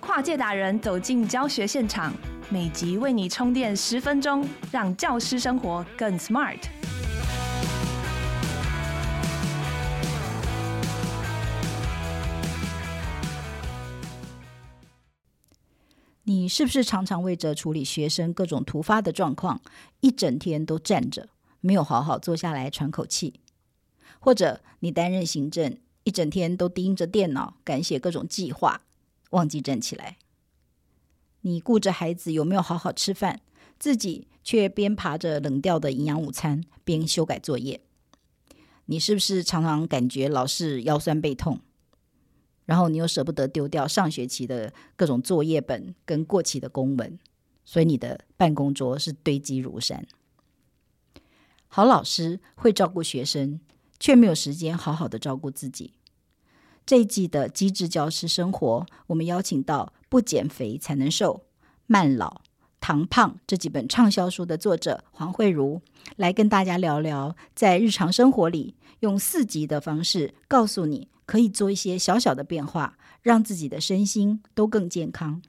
跨界达人走进教学现场，每集为你充电十分钟，让教师生活更 smart。你是不是常常为着处理学生各种突发的状况，一整天都站着，没有好好坐下来喘口气？或者你担任行政，一整天都盯着电脑，赶写各种计划，忘记站起来？你顾着孩子有没有好好吃饭，自己却边爬着冷掉的营养午餐，边修改作业？你是不是常常感觉老是腰酸背痛？然后你又舍不得丢掉上学期的各种作业本跟过期的公文，所以你的办公桌是堆积如山。好老师会照顾学生，却没有时间好好的照顾自己。这一季的机智教师生活，我们邀请到《不减肥才能瘦》、《慢老》、《糖胖》这几本畅销书的作者黄慧如，来跟大家聊聊，在日常生活里用四级的方式告诉你。可以做一些小小的变化，让自己的身心都更健康。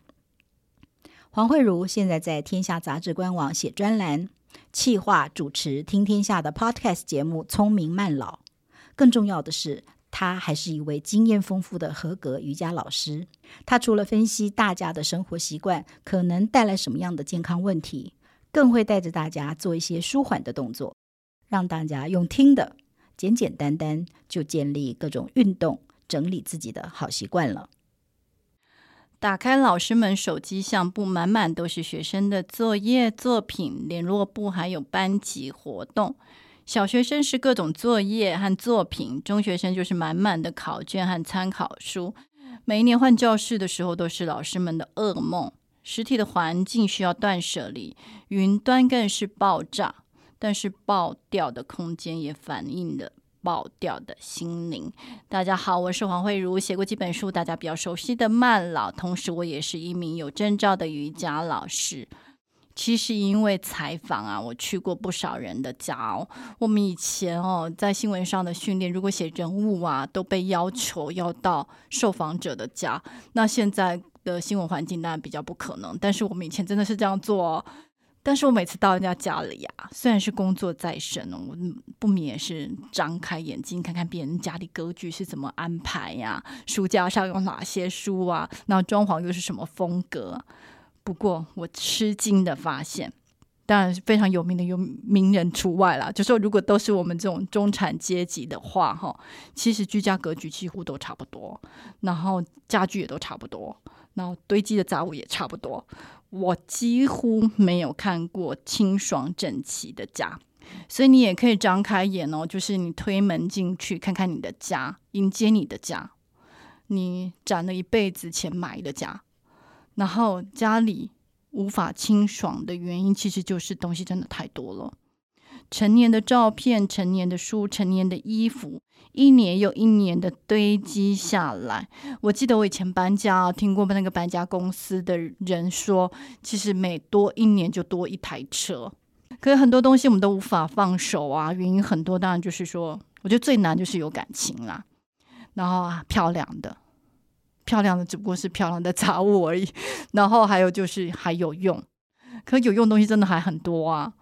黄慧如现在在天下杂志官网写专栏，企划主持听天下的 Podcast 节目《聪明慢老》。更重要的是，他还是一位经验丰富的合格瑜伽老师。他除了分析大家的生活习惯可能带来什么样的健康问题，更会带着大家做一些舒缓的动作，让大家用听的。简简单单就建立各种运动、整理自己的好习惯了。打开老师们手机相簿，满满都是学生的作业、作品、联络簿，还有班级活动。小学生是各种作业和作品，中学生就是满满的考卷和参考书。每一年换教室的时候，都是老师们的噩梦。实体的环境需要断舍离，云端更是爆炸。但是爆掉的空间也反映了爆掉的心灵。大家好，我是黄慧如，写过几本书，大家比较熟悉的《慢老》，同时我也是一名有证照的瑜伽老师。其实因为采访啊，我去过不少人的家哦。我们以前哦，在新闻上的训练，如果写人物啊，都被要求要到受访者的家。那现在的新闻环境当然比较不可能，但是我们以前真的是这样做哦。但是我每次到人家家里呀，虽然是工作在身哦，我不免是张开眼睛看看别人家里格局是怎么安排呀，书架上有哪些书啊，那装潢又是什么风格？不过我吃惊的发现，当然是非常有名的有名人除外啦，就说如果都是我们这种中产阶级的话，哈，其实居家格局几乎都差不多，然后家具也都差不多，然后堆积的杂物也差不多。我几乎没有看过清爽整齐的家，所以你也可以张开眼哦，就是你推门进去看看你的家，迎接你的家，你攒了一辈子钱买的家，然后家里无法清爽的原因，其实就是东西真的太多了。成年的照片、成年的书、成年的衣服，一年又一年的堆积下来。我记得我以前搬家，听过那个搬家公司的人说，其实每多一年就多一台车。可是很多东西我们都无法放手啊，原因很多，当然就是说，我觉得最难就是有感情啦。然后啊，漂亮的，漂亮的只不过是漂亮的杂物而已。然后还有就是还有用，可有用东西真的还很多啊。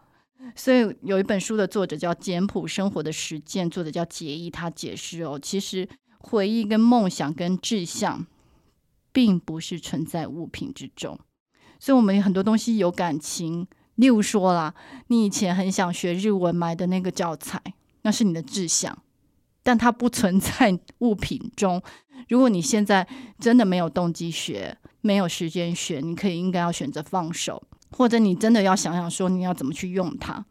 所以有一本书的作者叫简朴生活的实践，作者叫杰伊，他解释哦，其实回忆跟梦想跟志向，并不是存在物品之中。所以，我们很多东西有感情，例如说啦，你以前很想学日文买的那个教材，那是你的志向，但它不存在物品中。如果你现在真的没有动机学，没有时间学，你可以应该要选择放手。或者你真的要想想说你要怎么去用它，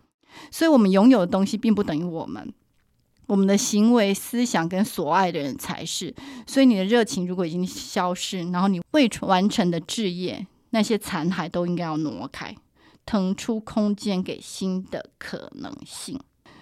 所以我们拥有的东西并不等于我们，我们的行为、思想跟所爱的人才是。所以你的热情如果已经消失，然后你未完成的置业，那些残骸都应该要挪开，腾出空间给新的可能性。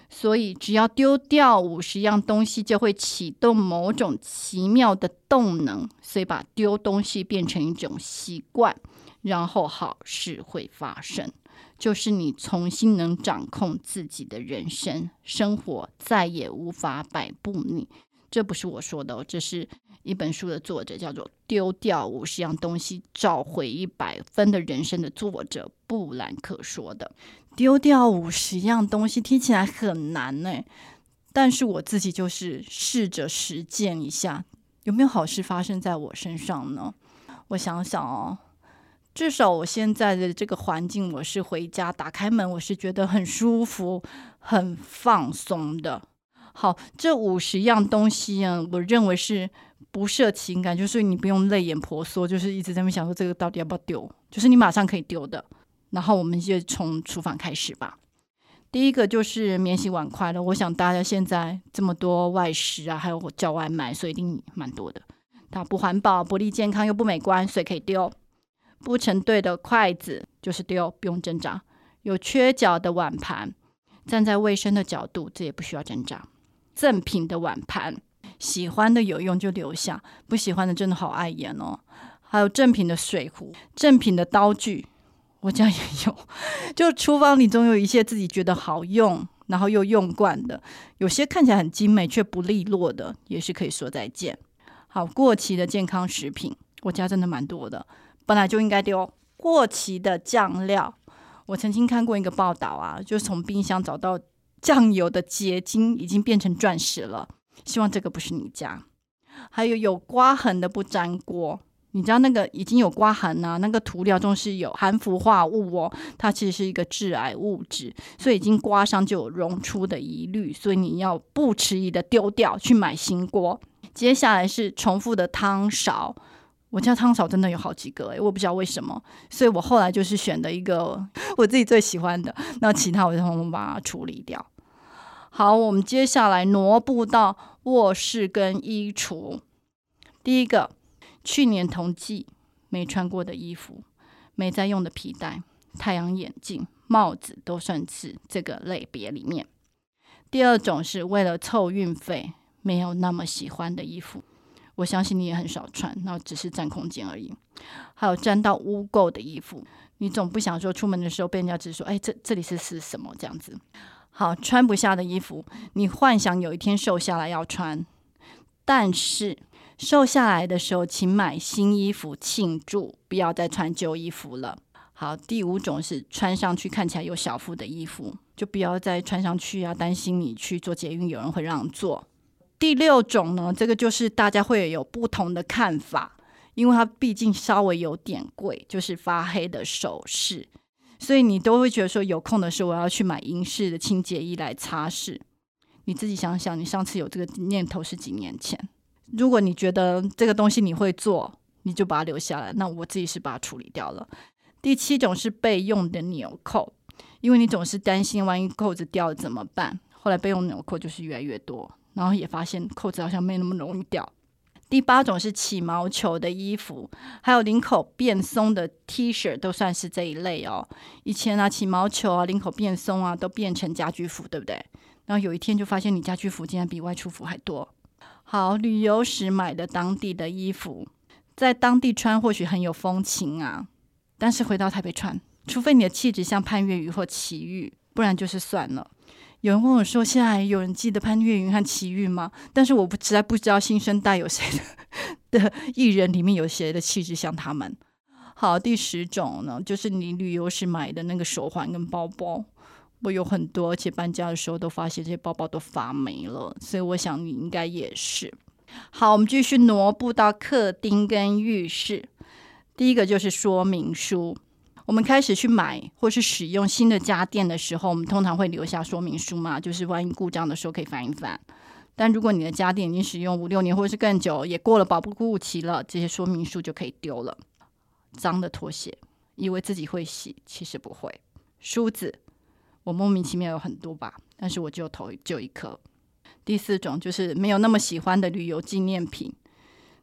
所以只要丢掉五十样东西，就会启动某种奇妙的动能，所以把丢东西变成一种习惯。然后好事会发生，就是你重新能掌控自己的人生，生活再也无法摆布你。这不是我说的哦，这是一本书的作者叫做《丢掉五十样东西，找回一百分的人生》的作者布兰克说的。丢掉五十样东西听起来很难呢，但是我自己就是试着实践一下，有没有好事发生在我身上呢？我想想哦，至少我现在的这个环境，我是回家打开门，我是觉得很舒服、很放松的。好，这五十样东西啊，我认为是不涉情感，就是你不用泪眼婆娑，就是一直在那想说这个到底要不要丢，就是你马上可以丢的。然后我们就从厨房开始吧。第一个就是免洗碗筷了。我想大家现在这么多外食啊，还有我叫外卖，所以一定蛮多的。它不环保、不利健康又不美观，所以可以丢。不成对的筷子就是丢，不用挣扎。有缺角的碗盘，站在卫生的角度，这也不需要挣扎。赠品的碗盘，喜欢的有用就留下，不喜欢的真的好碍眼哦。还有正品的水壶，正品的刀具，我家也有。就厨房里总有一些自己觉得好用，然后又用惯的，有些看起来很精美却不利落的，也是可以说再见。好，过期的健康食品，我家真的蛮多的，本来就应该丢。过期的酱料，我曾经看过一个报道啊，就是从冰箱找到。酱油的结晶已经变成钻石了，希望这个不是你家。还有有刮痕的不粘锅，你知道那个已经有刮痕啊，那个涂料中是有含氟化物哦，它其实是一个致癌物质，所以已经刮伤就有溶出的疑虑，所以你要不迟疑的丢掉，去买新锅。接下来是重复的汤勺。我家汤勺真的有好几个诶，我不知道为什么，所以我后来就是选的一个我自己最喜欢的，那其他我就通通把它处理掉。好，我们接下来挪步到卧室跟衣橱。第一个，去年同季没穿过的衣服，没在用的皮带、太阳眼镜、帽子都算是这个类别里面。第二种是为了凑运费，没有那么喜欢的衣服。我相信你也很少穿，那只是占空间而已。还有沾到污垢的衣服，你总不想说出门的时候被人家直说：“哎，这这里是是什么？”这样子。好，穿不下的衣服，你幻想有一天瘦下来要穿，但是瘦下来的时候，请买新衣服庆祝，不要再穿旧衣服了。好，第五种是穿上去看起来有小腹的衣服，就不要再穿上去啊，担心你去做捷运有人会让座。第六种呢，这个就是大家会有不同的看法，因为它毕竟稍微有点贵，就是发黑的首饰，所以你都会觉得说有空的时候我要去买银饰的清洁液来擦拭。你自己想想，你上次有这个念头是几年前？如果你觉得这个东西你会做，你就把它留下来。那我自己是把它处理掉了。第七种是备用的纽扣，因为你总是担心万一扣子掉了怎么办？后来备用纽扣就是越来越多。然后也发现扣子好像没那么容易掉。第八种是起毛球的衣服，还有领口变松的 T 恤都算是这一类哦。以前啊，起毛球啊，领口变松啊，都变成家居服，对不对？然后有一天就发现你家居服竟然比外出服还多。好，旅游时买的当地的衣服，在当地穿或许很有风情啊，但是回到台北穿，除非你的气质像潘越云或齐豫，不然就是算了。有人问我说：“现在有人记得潘越云和齐豫吗？”但是我不实在不知道新生代有谁的的艺人里面有谁的气质像他们。好，第十种呢，就是你旅游时买的那个手环跟包包，我有很多，而且搬家的时候都发现这些包包都发霉了，所以我想你应该也是。好，我们继续挪步到客厅跟浴室。第一个就是说明书。我们开始去买或是使用新的家电的时候，我们通常会留下说明书嘛，就是万一故障的时候可以翻一翻。但如果你的家电已经使用五六年或者是更久，也过了保固期了，这些说明书就可以丢了。脏的拖鞋，以为自己会洗，其实不会。梳子，我莫名其妙有很多吧，但是我就头就一颗。第四种就是没有那么喜欢的旅游纪念品，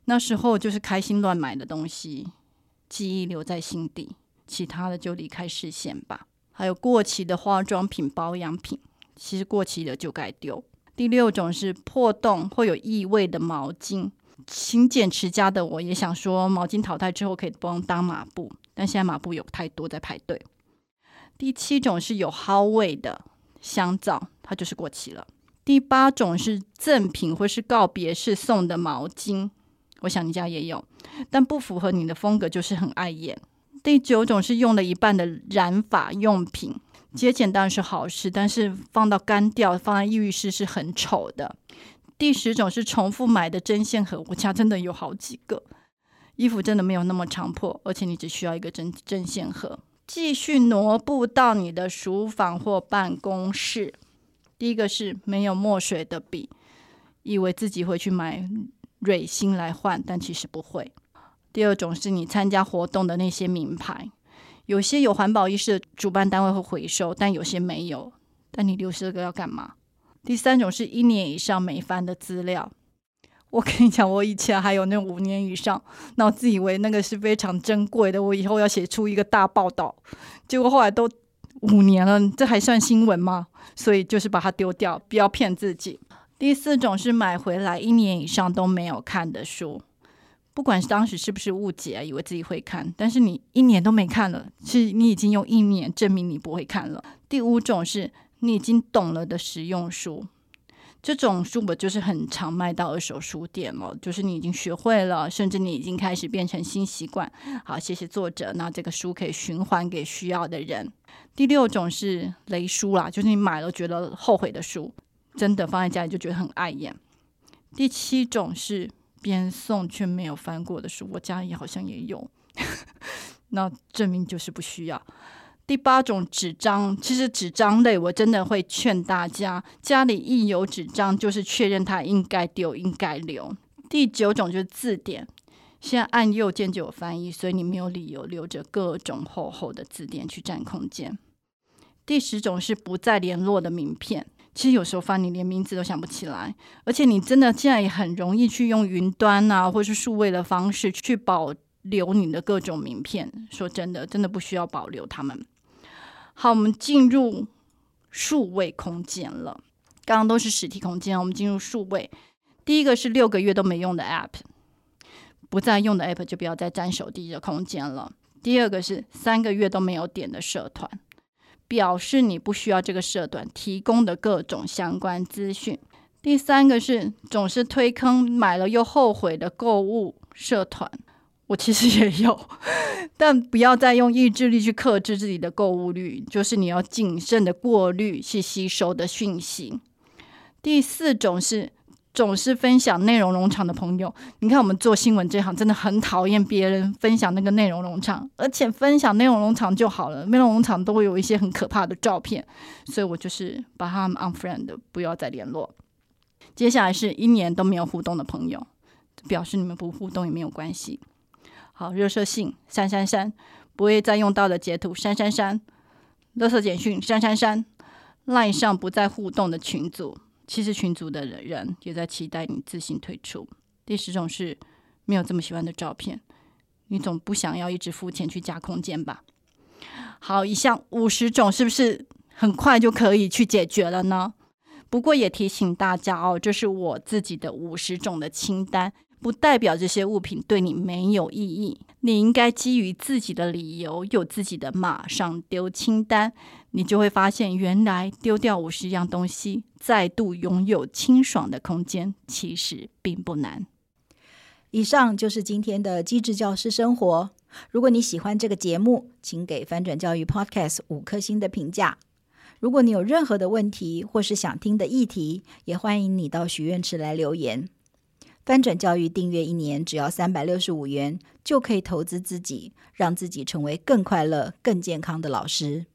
那时候就是开心乱买的东西，记忆留在心底。其他的就离开视线吧。还有过期的化妆品、保养品，其实过期的就该丢。第六种是破洞或有异味的毛巾。勤俭持家的我也想说，毛巾淘汰之后可以不用当抹布，但现在抹布有太多在排队。第七种是有蒿味的香皂，它就是过期了。第八种是赠品或是告别式送的毛巾，我想你家也有，但不符合你的风格，就是很碍眼。第九种是用了一半的染发用品，节俭当然是好事，但是放到干掉，放在浴室是很丑的。第十种是重复买的针线盒，我家真的有好几个。衣服真的没有那么长破，而且你只需要一个针针线盒。继续挪步到你的书房或办公室。第一个是没有墨水的笔，以为自己会去买蕊芯来换，但其实不会。第二种是你参加活动的那些名牌，有些有环保意识的主办单位会回收，但有些没有。但你留这个要干嘛？第三种是一年以上没翻的资料。我跟你讲，我以前还有那五年以上，那我自以为那个是非常珍贵的，我以后要写出一个大报道，结果后来都五年了，这还算新闻吗？所以就是把它丢掉，不要骗自己。第四种是买回来一年以上都没有看的书，不管是当时是不是误解，以为自己会看，但是你一年都没看了，是你已经用一年证明你不会看了。第五种是你已经懂了的实用书。这种书我就是很常卖到二手书店了，就是你已经学会了，甚至你已经开始变成新习惯。好，谢谢作者。那这个书可以循环给需要的人。第六种是雷书啦，就是你买了觉得后悔的书，真的放在家里就觉得很碍眼。第七种是边送却没有翻过的书，我家里好像也有，那证明就是不需要。第八种纸张，其实纸张类我真的会劝大家，家里一有纸张，就是确认它应该丢，应该留。第九种就是字典，现在按右键就有翻译，所以你没有理由留着各种厚厚的字典去占空间。第十种是不再联络的名片，其实有时候翻你连名字都想不起来，而且你真的现在也很容易去用云端啊，或是数位的方式去保留你的各种名片。说真的，真的不需要保留它们。好，我们进入数位空间了。刚刚都是实体空间，我们进入数位。第一个是六个月都没用的 App，不再用的 App 就不要再占手机的空间了。第二个是三个月都没有点的社团，表示你不需要这个社团提供的各种相关资讯。第三个是总是推坑买了又后悔的购物社团。我其实也有，但不要再用意志力去克制自己的购物欲，就是你要谨慎的过滤去吸收的讯息。第四种是总是分享内容农场的朋友，你看我们做新闻这行真的很讨厌别人分享那个内容农场，而且分享内容农场就好了，内容农场都会有一些很可怕的照片，所以我就是把他们 unfriend，不要再联络。接下来是一年都没有互动的朋友，表示你们不互动也没有关系。好，热射信删删删，不会再用到的截图删删删，垃圾简讯删删删拉上不再互动的群组，其实群组的人也在期待你自行退出。第十种是没有这么喜欢的照片，你总不想要一直付钱去加空间吧？好，以上五十种是不是很快就可以去解决了呢？不过也提醒大家哦，这是我自己的五十种的清单。不代表这些物品对你没有意义。你应该基于自己的理由，有自己的马上丢清单，你就会发现，原来丢掉五十样东西，再度拥有清爽的空间，其实并不难。以上就是今天的机智教师生活。如果你喜欢这个节目，请给翻转教育 Podcast 五颗星的评价。如果你有任何的问题或是想听的议题，也欢迎你到许愿池来留言。翻转教育订阅一年只要三百六十五元，就可以投资自己，让自己成为更快乐、更健康的老师。